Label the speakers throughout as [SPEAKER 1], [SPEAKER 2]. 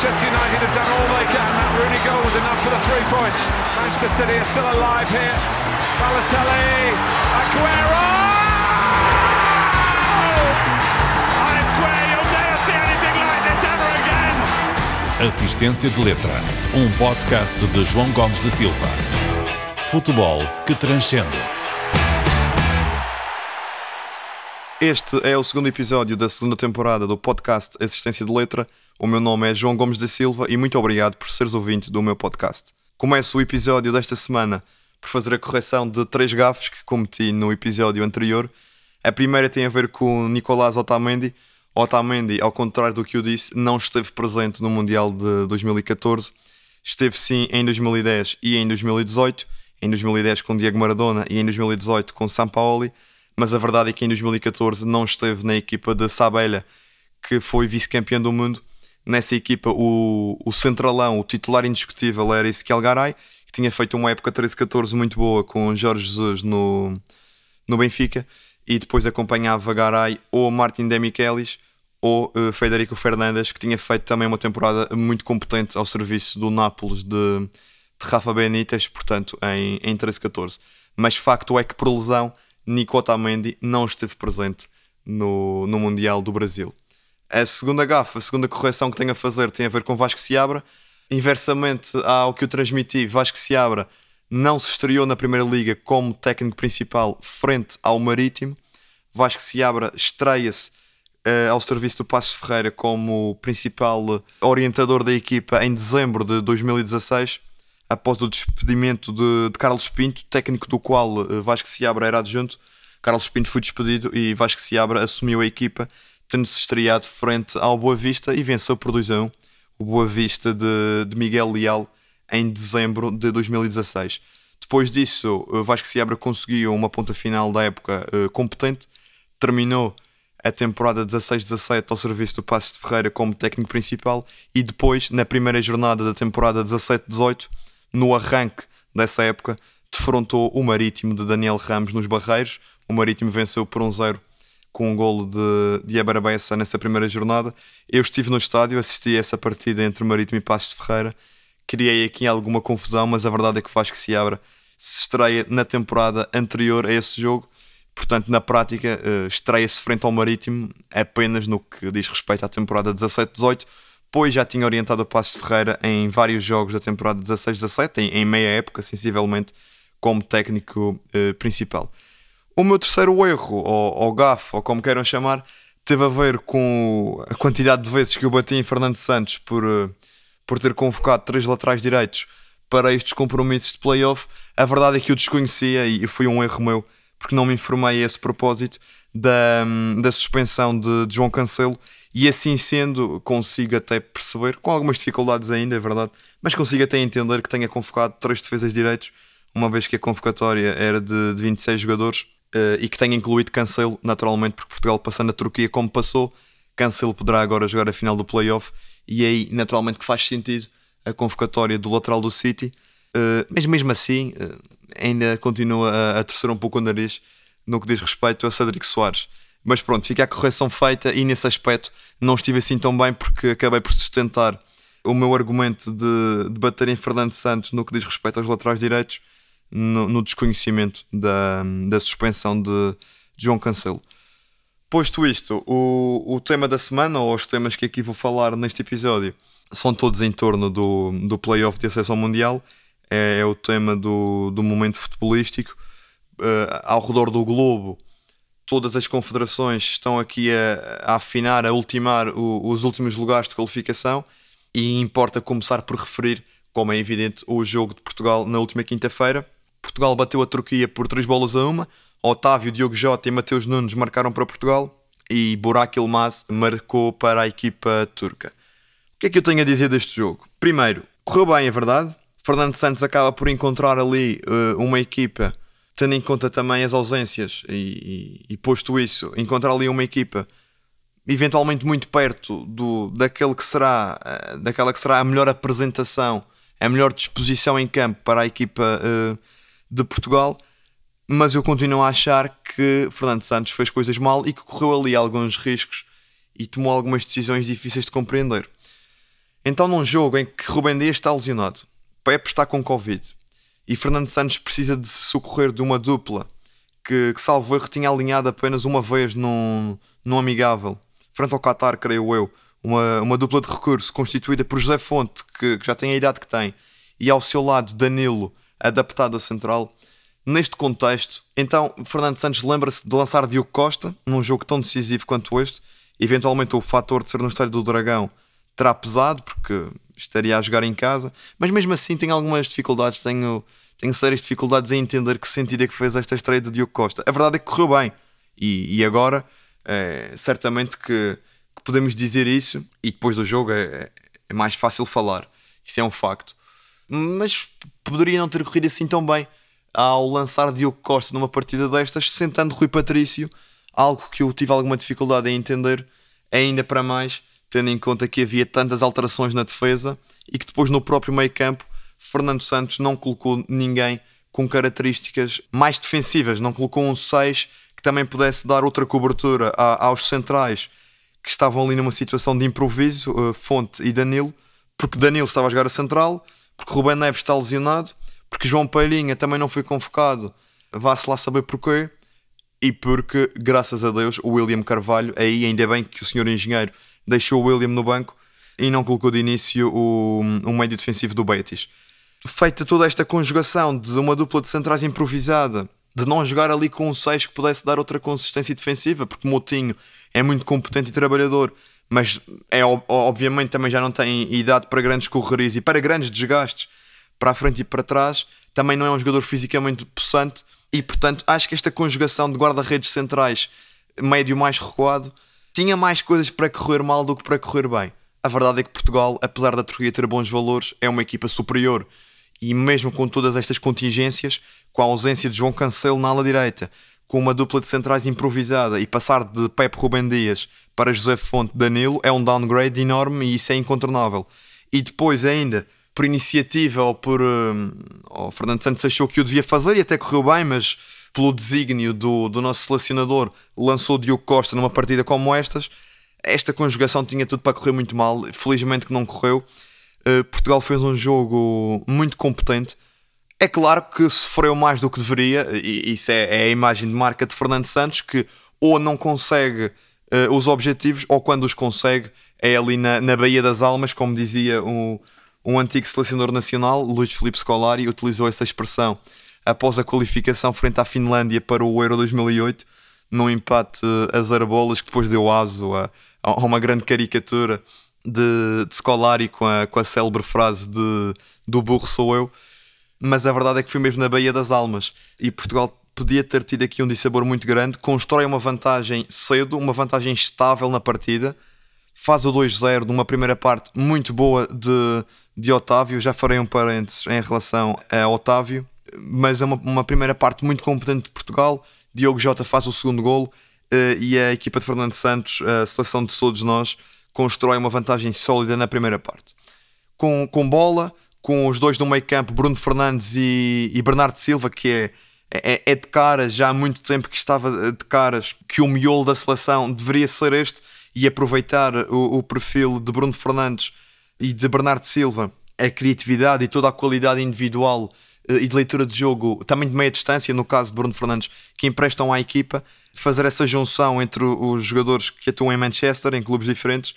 [SPEAKER 1] Manchester United have done all they can. That Rooney goal was enough for the three points. Manchester City are still alive here. Balotelli, Aguero! I swear you'll never see anything like this ever again.
[SPEAKER 2] Assistência de Letra, um podcast de João Gomes da Silva. Futebol que transcende.
[SPEAKER 3] Este é o segundo episódio da segunda temporada do podcast Assistência de Letra. O meu nome é João Gomes da Silva e muito obrigado por seres ouvinte do meu podcast. Começo o episódio desta semana por fazer a correção de três gafes que cometi no episódio anterior. A primeira tem a ver com Nicolás Otamendi. Otamendi, ao contrário do que eu disse, não esteve presente no Mundial de 2014. Esteve sim em 2010 e em 2018. Em 2010 com Diego Maradona e em 2018 com Sampaoli mas a verdade é que em 2014 não esteve na equipa de Sabella, que foi vice-campeão do mundo. Nessa equipa, o, o centralão, o titular indiscutível era Ezequiel Garay, que tinha feito uma época 13-14 muito boa com Jorge Jesus no, no Benfica, e depois acompanhava Garay ou Martin Demichelis ou uh, Federico Fernandes, que tinha feito também uma temporada muito competente ao serviço do Nápoles de, de Rafa Benítez, portanto, em, em 13-14. Mas facto é que por lesão Nico Otamendi não esteve presente no, no Mundial do Brasil. A segunda gafa, a segunda correção que tenho a fazer tem a ver com Vasco Seabra. Inversamente ao que eu transmiti, Vasco Seabra não se estreou na Primeira Liga como técnico principal frente ao Marítimo. Vasco Seabra estreia-se uh, ao serviço do Passos Ferreira como principal orientador da equipa em dezembro de 2016 após o despedimento de, de Carlos Pinto, técnico do qual uh, Vasco Seabra era adjunto. Carlos Pinto foi despedido e Vasco Seabra assumiu a equipa, tendo-se estreado frente ao Boa Vista e venceu por 2 a 1 o Boa Vista de, de Miguel Leal em dezembro de 2016. Depois disso, uh, Vasco Seabra conseguiu uma ponta final da época uh, competente, terminou a temporada 16-17 ao serviço do Passos de Ferreira como técnico principal e depois, na primeira jornada da temporada 17-18, no arranque dessa época, defrontou o Marítimo de Daniel Ramos nos Barreiros. O Marítimo venceu por 1-0 com um golo de, de Abarabessa nessa primeira jornada. Eu estive no estádio, assisti a essa partida entre Marítimo e Passos de Ferreira. Criei aqui alguma confusão, mas a verdade é que faz que se abra. Se estreia na temporada anterior a esse jogo, portanto, na prática, uh, estreia-se frente ao Marítimo apenas no que diz respeito à temporada 17-18 pois já tinha orientado o Passo Ferreira em vários jogos da temporada 16-17, em, em, meia época, sensivelmente, como técnico eh, principal. O meu terceiro erro, ou, ou gafo, ou como queiram chamar, teve a ver com a quantidade de vezes que eu bati em Fernando Santos por, eh, por ter convocado três laterais direitos para estes compromissos de playoff. A verdade é que eu desconhecia e foi um erro meu, porque não me informei a esse propósito da, da suspensão de, de João Cancelo e assim sendo, consigo até perceber, com algumas dificuldades ainda, é verdade, mas consigo até entender que tenha convocado três defesas de direitos, uma vez que a convocatória era de, de 26 jogadores uh, e que tenha incluído Cancelo, naturalmente, porque Portugal passando a Turquia como passou, Cancelo poderá agora jogar a final do playoff e aí, naturalmente, que faz sentido a convocatória do lateral do City, uh, mas mesmo assim, uh, ainda continua a, a torcer um pouco o nariz no que diz respeito a Cedric Soares mas pronto, fica a correção feita e nesse aspecto não estive assim tão bem porque acabei por sustentar o meu argumento de, de bater em Fernando Santos no que diz respeito aos laterais direitos no, no desconhecimento da, da suspensão de, de João Cancelo. Posto isto, o, o tema da semana, ou os temas que aqui vou falar neste episódio, são todos em torno do, do playoff de acesso ao Mundial. É, é o tema do, do momento futebolístico. Uh, ao redor do globo, todas as confederações estão aqui a, a afinar, a ultimar o, os últimos lugares de qualificação e importa começar por referir, como é evidente, o jogo de Portugal na última quinta-feira. Portugal bateu a Turquia por 3 bolas a uma. Otávio, Diogo Jota e Mateus Nunes marcaram para Portugal e Burak Ilmaz marcou para a equipa turca. O que é que eu tenho a dizer deste jogo? Primeiro, correu bem, é verdade. Fernando Santos acaba por encontrar ali uh, uma equipa tendo em conta também as ausências e, e, e, posto isso, encontrar ali uma equipa eventualmente muito perto do, daquele que será, eh, daquela que será a melhor apresentação, a melhor disposição em campo para a equipa uh, de Portugal, mas eu continuo a achar que Fernando Santos fez coisas mal e que correu ali alguns riscos e tomou algumas decisões difíceis de compreender. Então, num jogo em que Rubem Dias está lesionado, Pepe está com Covid e Fernando Santos precisa de se socorrer de uma dupla que, que salvo erro, tinha alinhado apenas uma vez num, num amigável, frente ao Qatar, creio eu, uma, uma dupla de recurso constituída por José Fonte, que, que já tem a idade que tem, e ao seu lado Danilo, adaptado a central. Neste contexto, então Fernando Santos lembra-se de lançar Diogo Costa num jogo tão decisivo quanto este. Eventualmente, o fator de ser no estádio do Dragão terá pesado, porque estaria a jogar em casa, mas mesmo assim tenho algumas dificuldades, tenho, tenho sérias dificuldades em entender que sentido é que fez esta estreia de Diogo Costa. A verdade é que correu bem, e, e agora é, certamente que, que, podemos dizer isso, e depois do jogo é, é mais fácil falar, isso é um facto. Mas poderia não ter corrido assim tão bem ao lançar Diogo Costa numa partida destas, sentando Rui Patrício, algo que eu tive alguma dificuldade em entender, ainda para mais tendo em conta que havia tantas alterações na defesa e que depois no próprio meio campo Fernando Santos não colocou ninguém com características mais defensivas, não colocou um 6 que também pudesse dar outra cobertura aos centrais que estavam ali numa situação de improviso, uh, Fonte e Danilo, porque Danilo estava a jogar a central, porque Rubén Neves está lesionado, porque João Palhinha também não foi convocado, vá-se lá saber porquê, e porque, graças a Deus, o William Carvalho, aí ainda bem que o senhor engenheiro deixou o William no banco e não colocou de início o, o médio defensivo do Betis. Feita toda esta conjugação de uma dupla de centrais improvisada, de não jogar ali com um 6 que pudesse dar outra consistência defensiva, porque Moutinho é muito competente e trabalhador, mas é obviamente também já não tem idade para grandes correrias e para grandes desgastes para a frente e para trás, também não é um jogador fisicamente possante e portanto acho que esta conjugação de guarda-redes centrais médio mais recuado tinha mais coisas para correr mal do que para correr bem. A verdade é que Portugal, apesar da Turquia ter bons valores, é uma equipa superior. E mesmo com todas estas contingências, com a ausência de João Cancelo na ala direita, com uma dupla de centrais improvisada e passar de Pepe Rubem Dias para José Fonte Danilo é um downgrade enorme e isso é incontornável. E depois ainda, por iniciativa ou por... Um, Fernando Santos achou que o devia fazer e até correu bem, mas pelo desígnio do, do nosso selecionador, lançou Diogo Costa numa partida como estas. Esta conjugação tinha tudo para correr muito mal, felizmente que não correu. Uh, Portugal fez um jogo muito competente. É claro que sofreu mais do que deveria, e isso é, é a imagem de marca de Fernando Santos, que ou não consegue uh, os objetivos, ou quando os consegue, é ali na, na Baía das Almas, como dizia um, um antigo selecionador nacional, Luís Filipe Scolari, utilizou essa expressão após a qualificação frente à Finlândia para o Euro 2008, num empate a zero bolas que depois deu aso a, a uma grande caricatura de, de Scolari com a, com a célebre frase de do burro sou eu. Mas a verdade é que foi mesmo na Baía das Almas e Portugal podia ter tido aqui um dissabor muito grande. Constrói uma vantagem cedo, uma vantagem estável na partida. Faz o 2-0 numa primeira parte muito boa de, de Otávio. Já farei um parênteses em relação a Otávio mas é uma, uma primeira parte muito competente de Portugal. Diogo Jota faz o segundo golo uh, e a equipa de Fernando Santos, a seleção de todos nós, constrói uma vantagem sólida na primeira parte. Com, com bola, com os dois no meio campo, Bruno Fernandes e, e Bernardo Silva, que é, é, é, de caras, já há muito tempo que estava de caras, que o miolo da seleção deveria ser este e aproveitar o, o perfil de Bruno Fernandes e de Bernardo Silva, a criatividade e toda a qualidade individual eh, e de leitura de jogo, também de meia distância, no caso de Bruno Fernandes, que emprestam à equipa, fazer essa junção entre os jogadores que atuam em Manchester, em clubes diferentes,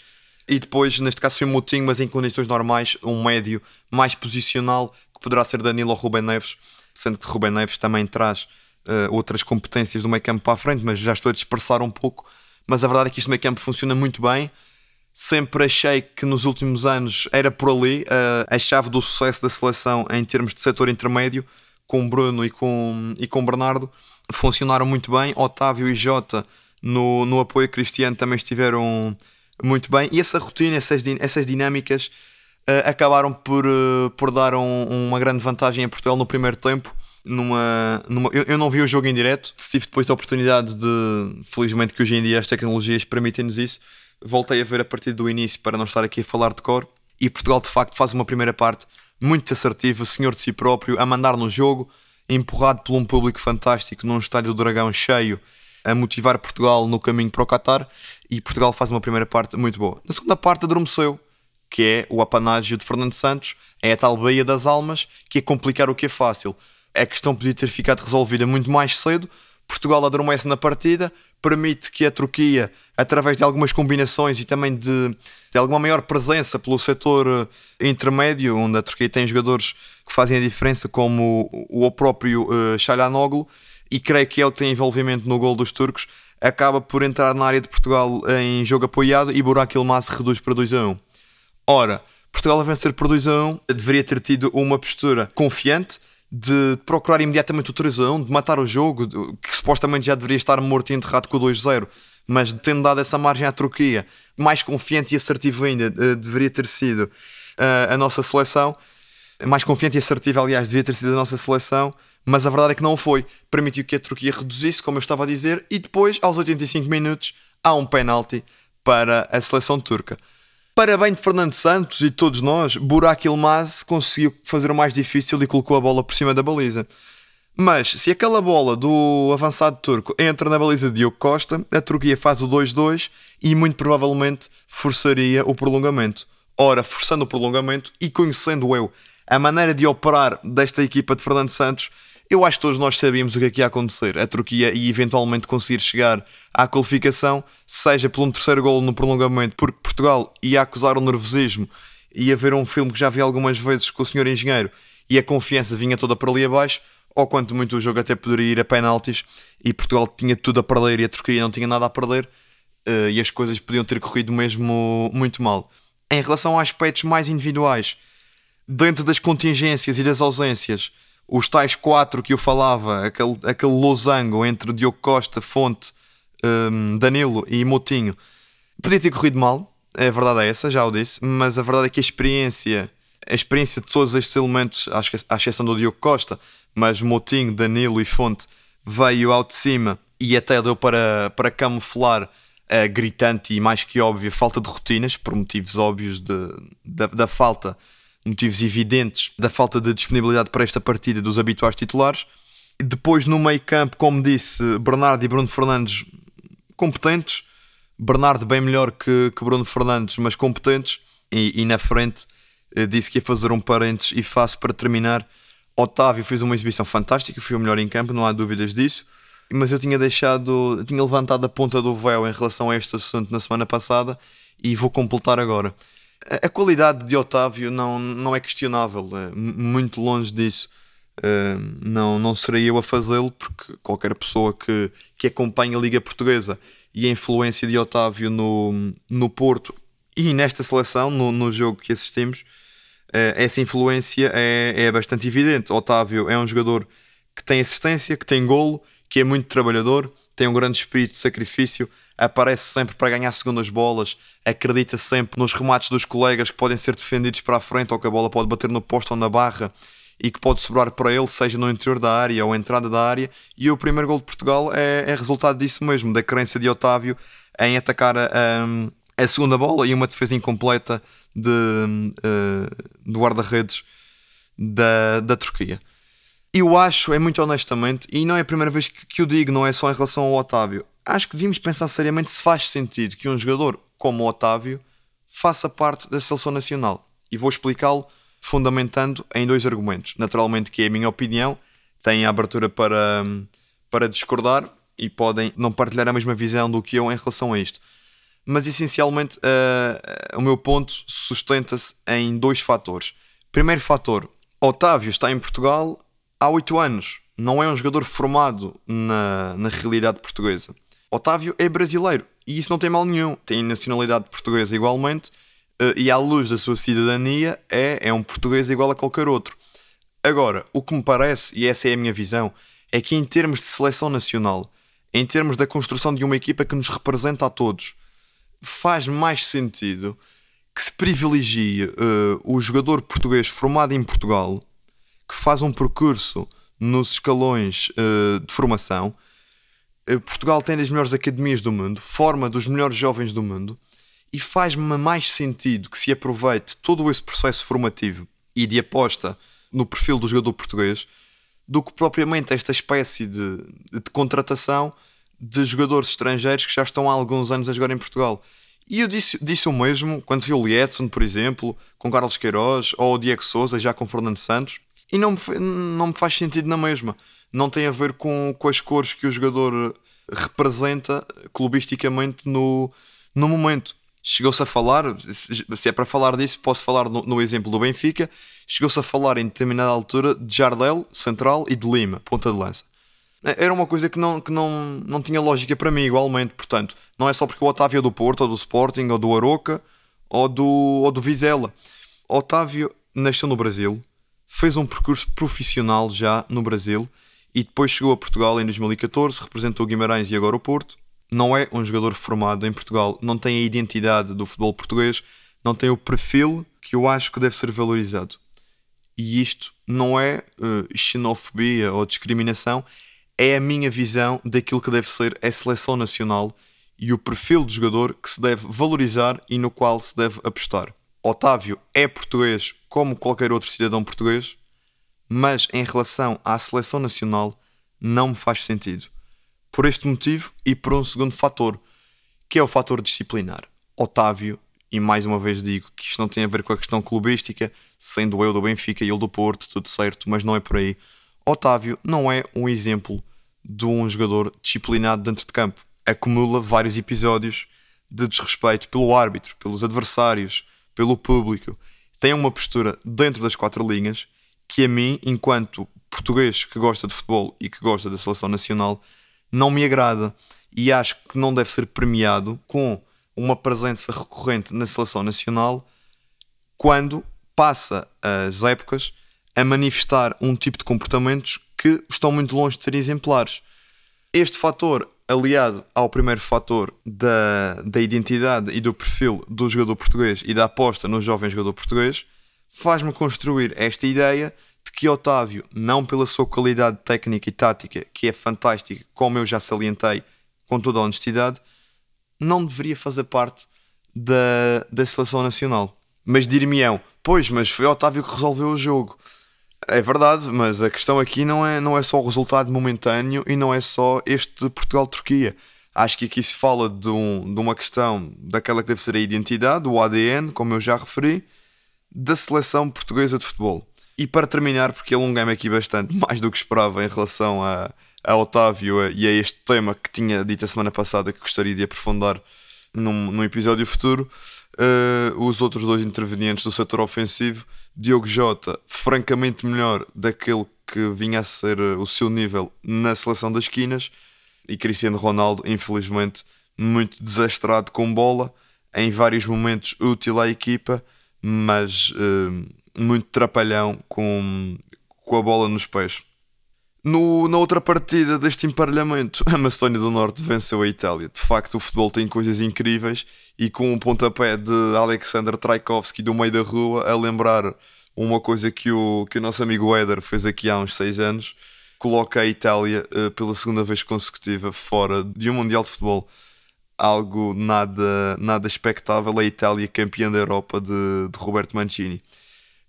[SPEAKER 3] e depois, neste caso, foi Moutinho, mas em condições normais, um médio mais posicional, que poderá ser Danilo ou Rubem Neves, sendo que Rubem Neves também traz uh, outras competências do meio campo para a frente, mas já estou a dispersar um pouco. Mas a verdade é que este meio campo funciona muito bem sempre achei que nos últimos anos era por ali uh, a chave do sucesso da seleção em termos de setor intermédio, com Bruno e com, e com Bernardo, funcionaram muito bem. Otávio e Jota no, no apoio cristiano também estiveram muito bem. E essa rotina, essas, essas dinâmicas uh, acabaram por, uh, por dar um, uma grande vantagem a Portugal no primeiro tempo. Numa, numa, eu, eu não vi o jogo em direto, tive depois a oportunidade de, felizmente que hoje em dia as tecnologias permitem-nos isso, voltei a ver a partir do início para não estar aqui a falar de cor. E Portugal de facto faz uma primeira parte muito assertiva, senhor de si próprio, a mandar no jogo, empurrado por um público fantástico num estádio do Dragão cheio, a motivar Portugal no caminho para o Qatar. E Portugal faz uma primeira parte muito boa. Na segunda parte adormeceu, que é o apanágio de Fernando Santos, é a tal Baía das Almas, que é complicar o que é fácil. A questão podia ter ficado resolvida muito mais cedo. Portugal adormece na partida, permite que a Turquia, através de algumas combinações e também de, de alguma maior presença pelo setor eh, intermédio, onde a Turquia tem jogadores que fazem a diferença, como o, o próprio uh, e creio que ele tem envolvimento no gol dos turcos, acaba por entrar na área de Portugal em jogo apoiado e Burak Yilmaz reduz para 2 a 1. Ora, Portugal a vencer por 2 a 1 deveria ter tido uma postura confiante de procurar imediatamente o 3 a 1, de matar o jogo, que supostamente já deveria estar morto e enterrado com o 2 a 0, mas tendo dado essa margem à Turquia, mais confiante e assertivo ainda, eh, deveria ter sido eh, a nossa seleção. Mais confiante e assertivo, aliás, devia ter sido a nossa seleção, mas a verdade é que não foi. Permitiu que a Turquia reduzisse, como eu estava a dizer, e depois, aos 85 minutos, há um penalti para a seleção turca. Para bem de Fernando Santos e todos nós, Burak Ilmaz conseguiu fazer o mais difícil e colocou a bola por cima da baliza. Mas se aquela bola do avançado turco entra na baliza de Diogo Costa, a Turquia faz o 2-2 e muito provavelmente forçaria o prolongamento. Ora, forçando o prolongamento e conhecendo eu a maneira de operar desta equipa de Fernando Santos, eu acho que todos nós sabíamos o que é que ia acontecer. A Turquia ia eventualmente conseguir chegar à qualificação, seja por um terceiro gol no prolongamento, porque Portugal ia acusar o nervosismo, ia ver um filme que já vi algumas vezes com o senhor engenheiro e a confiança vinha toda para ali abaixo, ou quanto muito o jogo até poderia ir a penaltis e Portugal tinha tudo a perder e a Turquia não tinha nada a perder eh, e as coisas podiam ter corrido mesmo muito mal. Em relação a aspectos mais individuais, dentro das contingências e das ausências, os tais quatro que eu falava, aquele, aquele losango entre Diogo Costa, Fonte, um, Danilo e Motinho, podia ter corrido mal, a verdade é essa, já o disse, mas a verdade é que a experiência, a experiência de todos estes elementos, à exceção do Diogo Costa, mas Motinho, Danilo e Fonte, veio ao de cima e até deu para, para camuflar a gritante e mais que óbvia falta de rotinas, por motivos óbvios de, da, da falta motivos evidentes da falta de disponibilidade para esta partida dos habituais titulares. Depois, no meio campo, como disse, Bernardo e Bruno Fernandes competentes. Bernardo bem melhor que, que Bruno Fernandes, mas competentes. E, e na frente eh, disse que ia fazer um parênteses e faço para terminar. Otávio fez uma exibição fantástica, foi o melhor em campo, não há dúvidas disso. Mas eu tinha deixado, eu tinha levantado a ponta do véu em relação a este assunto na semana passada e vou completar agora a qualidade de Otávio não, não é questionável, é muito longe disso. Uh, não, não serei eu a fazê-lo, porque qualquer pessoa que, que acompanha a Liga Portuguesa e a influência de Otávio no, no Porto e nesta seleção, no, no jogo que assistimos, uh, essa influência é, é bastante evidente. Otávio é um jogador que tem assistência, que tem golo, que é muito trabalhador, tem um grande espírito de sacrifício, aparece sempre para ganhar segundas bolas, acredita sempre nos remates dos colegas que podem ser defendidos para a frente ou que a bola pode bater no posto ou na barra e que pode sobrar para ele, seja no interior da área ou entrada da área. E o primeiro gol de Portugal é, é resultado disso mesmo, da crença de Otávio em atacar a, a, segunda bola e uma defesa incompleta de, uh, do guarda-redes da, da Turquia. Eu acho, é muito honestamente, e não é a primeira vez que, que o digo, não é só em relação ao Otávio. Acho que devíamos pensar seriamente se faz sentido que um jogador como o Otávio faça parte da seleção nacional. E vou explicá-lo fundamentando em dois argumentos. Naturalmente, que é a minha opinião, têm a abertura para, para discordar e podem não partilhar a mesma visão do que eu em relação a isto. Mas essencialmente, uh, o meu ponto sustenta-se em dois fatores. Primeiro fator: Otávio está em Portugal há oito anos. Não é um jogador formado na, na realidade portuguesa. Otávio é brasileiro e isso não tem mal nenhum. Tem nacionalidade portuguesa igualmente eh, e, à luz da sua cidadania, é, é um português igual a qualquer outro. Agora, o que me parece, e essa é a minha visão, é que em termos de seleção nacional, em termos da construção de uma equipa que nos representa a todos, faz mais sentido que se privilegie uh, o jogador português formado em Portugal que faz um percurso nos escalões uh, de formação. Uh, Portugal tem das melhores academias do mundo, forma dos melhores jovens do mundo e faz-me mais sentido que se aproveite todo esse processo formativo e de aposta no perfil do jogador português do que propriamente esta espécie de, de contratação de jogadores estrangeiros que já estão há alguns anos a jogar em Portugal. E eu disse, disse o mesmo quando vi o Lietzen, por exemplo, com Carlos Queiroz, ou o Diego Souza, já com Fernando Santos, e não me, não me faz sentido na mesma. Não tem a ver com, com as cores que o jogador representa clubisticamente no, no momento. Chegou-se a falar, se é para falar disso, posso falar no, no exemplo do Benfica. Chegou-se a falar em determinada altura de Jardel, central, e de Lima, ponta de lança. Era uma coisa que não, que não, não tinha lógica para mim, igualmente. Portanto, não é só porque o Otávio é do Porto, ou do Sporting, ou do Aroca, ou do, ou do Vizela. Otávio nasceu no Brasil, fez um percurso profissional já no Brasil e depois chegou a Portugal em 2014, representou Guimarães e agora o Porto. Não é um jogador formado em Portugal, não tem a identidade do futebol português, não tem o perfil que eu acho que deve ser valorizado. E isto não é uh, xenofobia ou discriminação, é a minha visão daquilo que deve ser a seleção nacional e o perfil de jogador que se deve valorizar e no qual se deve apostar. Otávio é português como qualquer outro cidadão português, mas em relação à seleção nacional não me faz sentido. Por este motivo e por um segundo fator, que é o fator disciplinar. Otávio, e mais uma vez digo que isto não tem a ver com a questão clubística, sendo eu do Benfica e ele do Porto, tudo certo, mas não é por aí. Otávio não é um exemplo de um jogador disciplinado dentro de campo. Acumula vários episódios de desrespeito pelo árbitro, pelos adversários, pelo público. Tem uma postura dentro das quatro linhas que a mim, enquanto português que gosta de futebol e que gosta da seleção nacional, não me agrada e acho que não deve ser premiado com uma presença recorrente na seleção nacional quando passa as épocas a manifestar um tipo de comportamentos que estão muito longe de ser exemplares. Este fator, aliado ao primeiro fator da, da identidade e do perfil do jogador português e da aposta no jovem jogador português, faz-me construir esta ideia de que Otávio, não pela sua qualidade técnica e tática, que é fantástica, como eu já salientei com toda a honestidade, não deveria fazer parte da, da seleção nacional. Mas dir-me-ão, pois, mas foi Otávio que resolveu o jogo. É verdade, mas a questão aqui não é, não é só o resultado momentâneo e não é só este Portugal-Turquia. Acho que aqui se fala de, um, de uma questão daquela que deve ser a identidade, o ADN, como eu já referi, da seleção portuguesa de futebol. E para terminar, porque alonguei-me aqui bastante, mais do que esperava em relação a, a Otávio e a este tema que tinha dito a semana passada que gostaria de aprofundar num, num episódio futuro, uh, os outros dois intervenientes do setor ofensivo Diogo Jota, francamente melhor daquele que vinha a ser eh, o seu nível na seleção das esquinas, e Cristiano Ronaldo, infelizmente, muito desastrado com bola, em vários momentos útil à equipa, mas uh, muito trapalhão com, com a bola nos pés. No, na outra partida deste emparelhamento, a Macedónia do Norte venceu a Itália. De facto, o futebol tem coisas incríveis e com um pontapé de Alexander Traikovsky do meio da rua a lembrar uma coisa que o, que o nosso amigo Éder fez aqui há uns seis anos, coloca a Itália uh, pela segunda vez consecutiva fora de um Mundial de Futebol. Algo nada, nada expectável, a Itália campeã da Europa de, de Roberto Mancini.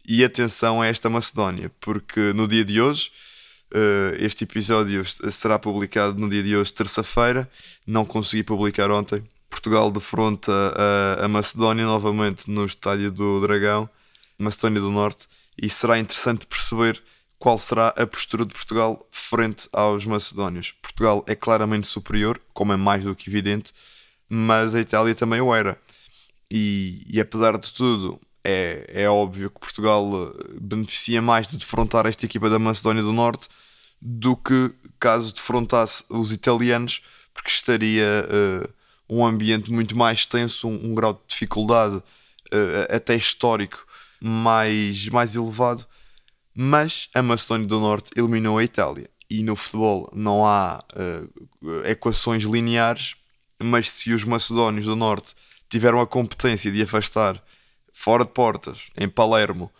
[SPEAKER 3] E atenção a esta Macedónia, porque no dia de hoje Uh, este episódio será publicado no dia de hoje, terça-feira. Não consegui publicar ontem. Portugal defronta a, a Macedónia novamente no Estádio do Dragão, Macedónia do Norte, e será interessante perceber qual será a postura de Portugal frente aos macedónios. Portugal é claramente superior, como é mais do que evidente, mas a Itália também o era. E, e apesar de tudo, é, é óbvio que Portugal eh, beneficia mais de defrontar esta equipa da Macedónia do Norte do que caso defrontasse os italianos, porque estaria uh, um ambiente muito mais tenso, um, um grau de dificuldade uh, até histórico mais, mais elevado. Mas a Macedónia do Norte eliminou a Itália. E no futebol não há uh, equações lineares, mas se os macedónios do Norte tiveram a competência de afastar fora de portas, em Palermo,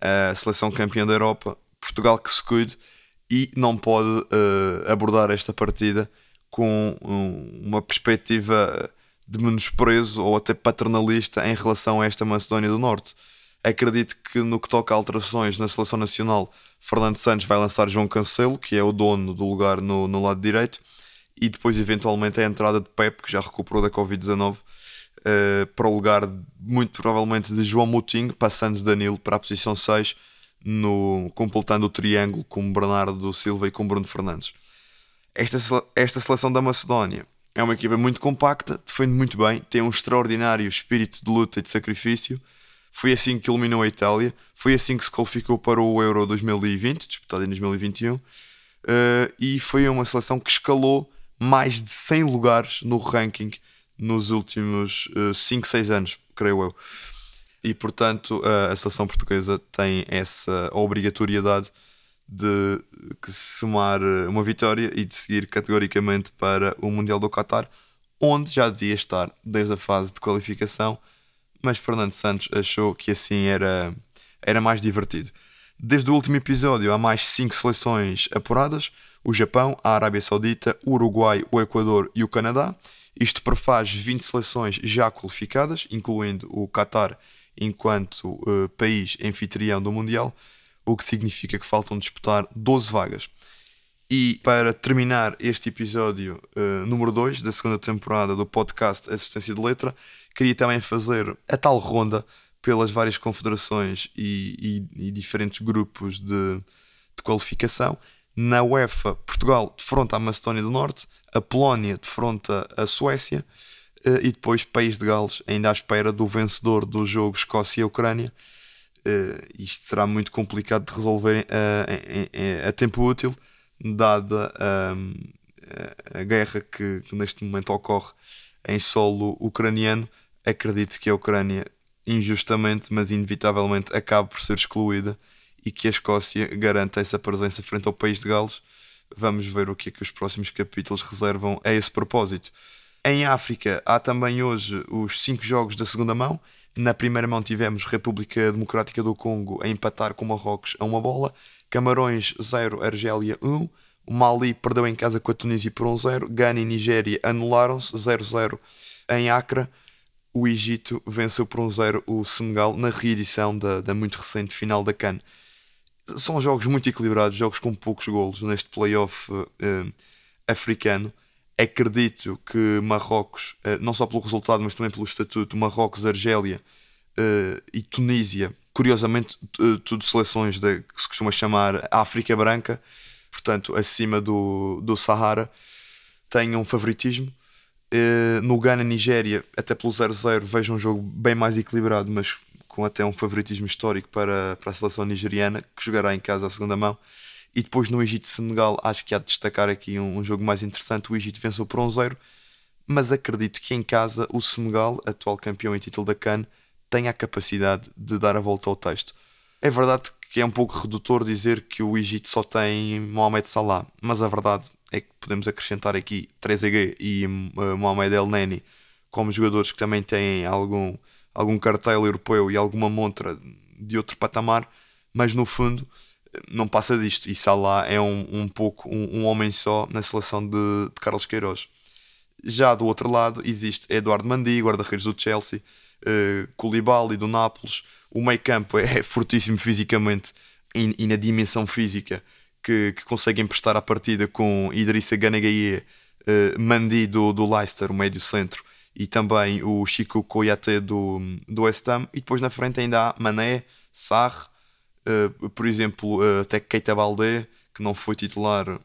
[SPEAKER 3] a seleção campeã da Europa, Portugal que se cuide e não pode uh, abordar esta partida com um, uma perspectiva de menosprezo ou até paternalista em relação a esta Macedónia do Norte. Acredito que no que toca a alterações na seleção nacional, Fernando Santos vai lançar João Cancelo, que é o dono do lugar no, no lado direito, e depois eventualmente a entrada de Pep, que já recuperou da Covid-19, uh, para o lugar, muito provavelmente, de João Moutinho, passando Danilo para a posição 6, no, completando o triângulo com Bernardo Silva e com Bruno Fernandes. Esta, esta seleção da Macedónia é uma equipa muito compacta, defende muito bem, tem um extraordinário espírito de luta e de sacrifício. Foi assim que eliminou a Itália, foi assim que se qualificou para o Euro 2020, disputado em 2021, uh, e foi uma seleção que escalou mais de 100 lugares no ranking nos últimos 5, uh, 6 anos, creio eu. E portanto, uh, a seleção portuguesa tem essa obrigatoriedade de somar uma vitória e de seguir categoricamente para o Mundial do Qatar, onde já devia estar desde a fase de qualificação, mas Fernando Santos achou que assim era, era mais divertido. Desde o último episódio há mais 5 seleções apuradas: o Japão, a Arábia Saudita, o Uruguai, o Equador e o Canadá. Isto prefaz 20 seleções já qualificadas, incluindo o Qatar enquanto uh, país anfitrião do Mundial o que significa que faltam disputar 12 vagas. E para terminar este episódio uh, número 2 da segunda temporada do podcast Assistência de Letra, queria também fazer a tal ronda pelas várias confederações e, e, e diferentes grupos de, de, qualificação. Na UEFA, Portugal defronta a Macedónia do Norte, a Polónia defronta a Suécia uh, e depois País de Gales, ainda à espera do vencedor do jogo Escócia-Ucrânia uh, isto será muito complicado de resolver uh, a tempo útil, dada a, a guerra que, que, neste momento ocorre em solo ucraniano. Acredito que a Ucrânia, injustamente, mas inevitavelmente, acabe por ser excluída e que a Escócia garanta essa presença frente ao país de Gales. Vamos ver o que é que os próximos capítulos reservam a esse propósito. Em África há também hoje os cinco jogos da segunda mão na primeira mão tivemos República Democrática do Congo a empatar com Marrocos a uma bola, Camarões 0, Argélia 1, o Mali perdeu em casa com a Tunísia por 1-0, Ghana e Nigéria anularam-se 0-0 em Acre, o Egito venceu por 1-0 o Senegal na reedição da, da muito recente final da CAN. São jogos muito equilibrados, jogos com poucos golos neste playoff uh, africano acredito que Marrocos, eh, não só pelo resultado, mas também pelo estatuto, Marrocos, Argélia uh, e Tunísia, curiosamente, tudo seleções de, que se costuma chamar África Branca, portanto, acima do, do Sahara, tenham um favoritismo. No Ghana, Nigéria, até pelo 0-0, vejo um jogo bem mais equilibrado, mas com até um favoritismo histórico para, para a seleção nigeriana, que jogará em casa à segunda mão. E depois no Egito-Senegal, acho que há de destacar aqui um, um jogo mais interessante. O Egito venceu por 1-0, mas acredito que em casa o Senegal, atual campeão e título da CAN, tenha a capacidade de dar a volta ao texto. É verdade que é um pouco redutor dizer que o Egito só tem Mohamed Salah, mas a verdade é que podemos acrescentar aqui Trezeguet e uh, Mohamed El Neni como jogadores que também têm algum, algum cartel europeu e alguma montra de outro patamar, mas no fundo não passa disto. E Salah é um, um pouco um, um homem só na seleção de, de, Carlos Queiroz. Já do outro lado existe Eduardo Mandi, guarda-redes do Chelsea, uh, do Nápoles. O meio campo é, é fortíssimo fisicamente e, e, na dimensão física que, que consegue emprestar a partida com Idrissa Ganagaye, uh, Mandi do, do Leicester, o médio centro, e também o Chico Koyate do, do West Ham. E depois na frente ainda há Mané, Sarr, Uh, por exemplo, uh, até Keita Baldé, que não foi titular uh,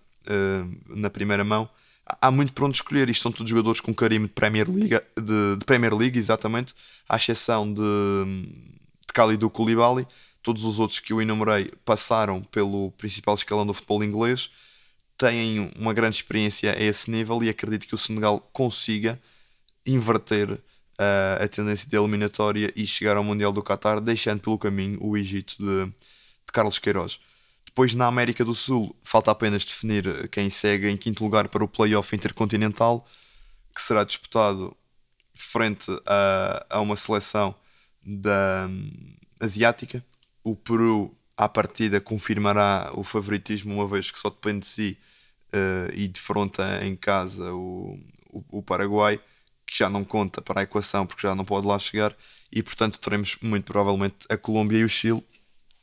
[SPEAKER 3] na primeira mão. Há muito para onde escolher. Isto são todos jogadores com carimbo de Premier League, de, de Premier League exatamente, à exceção de, de Khalidou Koulibaly. Todos os outros que eu enumerei passaram pelo principal escalão do futebol inglês, têm uma grande experiência a esse nível e acredito que o Senegal consiga inverter uh, a tendência de eliminatória e chegar ao Mundial do Qatar, deixando pelo caminho o Egito de, de Carlos Queiroz. Depois, na América do Sul, falta apenas definir quem segue em quinto lugar para o Playoff Intercontinental, que será disputado frente a, a uma seleção da um, asiática. O Peru, à partida, confirmará o favoritismo, uma vez que só depende de si uh, e defronta em casa o, o, o Paraguai que já não conta para a equação porque já não pode lá chegar, e portanto teremos muito provavelmente a Colômbia e o Chile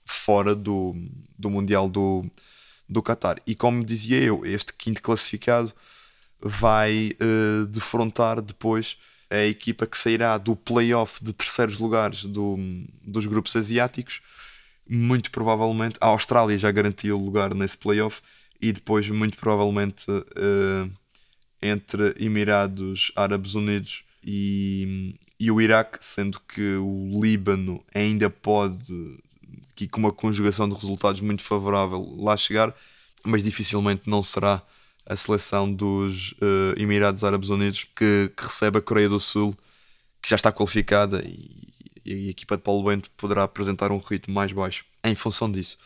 [SPEAKER 3] fora do, do Mundial do, do Qatar. E como dizia eu, este quinto classificado vai uh, defrontar depois a equipa que sairá do play-off de terceiros lugares do, dos grupos asiáticos. Muito provavelmente, a Austrália já garantiu o lugar nesse play-off e depois, muito provavelmente, uh, entre Emirados Árabes Unidos e, e o Iraque, sendo que o Líbano ainda pode, aqui com uma conjugação de resultados muito favorável, lá chegar, mas dificilmente não será a seleção dos uh, Emirados Árabes Unidos que, que, recebe a Coreia do Sul, que já está qualificada e, e a equipa de Paulo Bento poderá apresentar um ritmo mais baixo em função disso.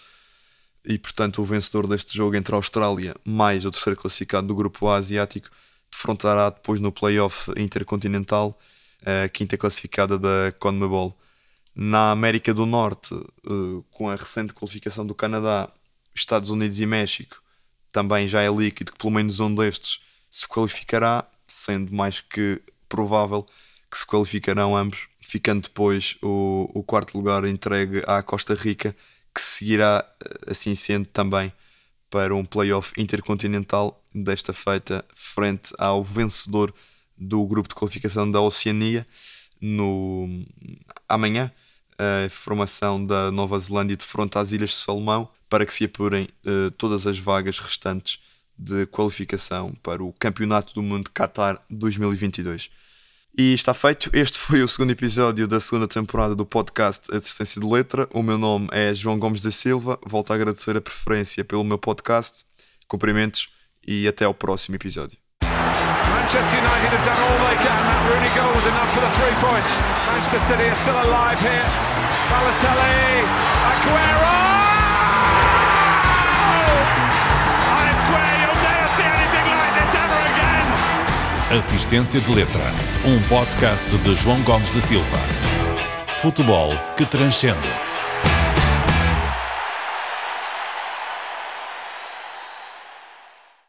[SPEAKER 3] E portanto, o vencedor deste jogo entre a Austrália mais o terceiro classificado do grupo asiático defrontará depois no playoff intercontinental a quinta classificada da CONMEBOL. Na América do Norte, uh, com a recente qualificação do Canadá, Estados Unidos e México, também já é líquido que pelo menos um destes se qualificará, sendo mais que provável que se qualificarão ambos, ficando depois o, o quarto lugar entregue à Costa Rica, que seguirá assim sendo também para um playoff intercontinental desta feita frente ao vencedor do grupo de qualificação da Oceania no amanhã a formação da Nova Zelândia de fronte às Ilhas de Salomão para que se apurem uh, todas as vagas restantes de qualificação para o Campeonato do Mundo Qatar 2022. E está feito. Este foi o segundo episódio da segunda temporada do podcast Assistência de Letra. O meu nome é João Gomes da Silva. Volto a agradecer a preferência pelo meu podcast. Cumprimentos e até ao próximo episódio. Manchester United have done all they can. That Rooney goal was enough for the three points. Manchester City are still alive here. Balotelli, Aguero!
[SPEAKER 2] Assistência de Letra, um podcast de João Gomes da Silva. Futebol que transcende.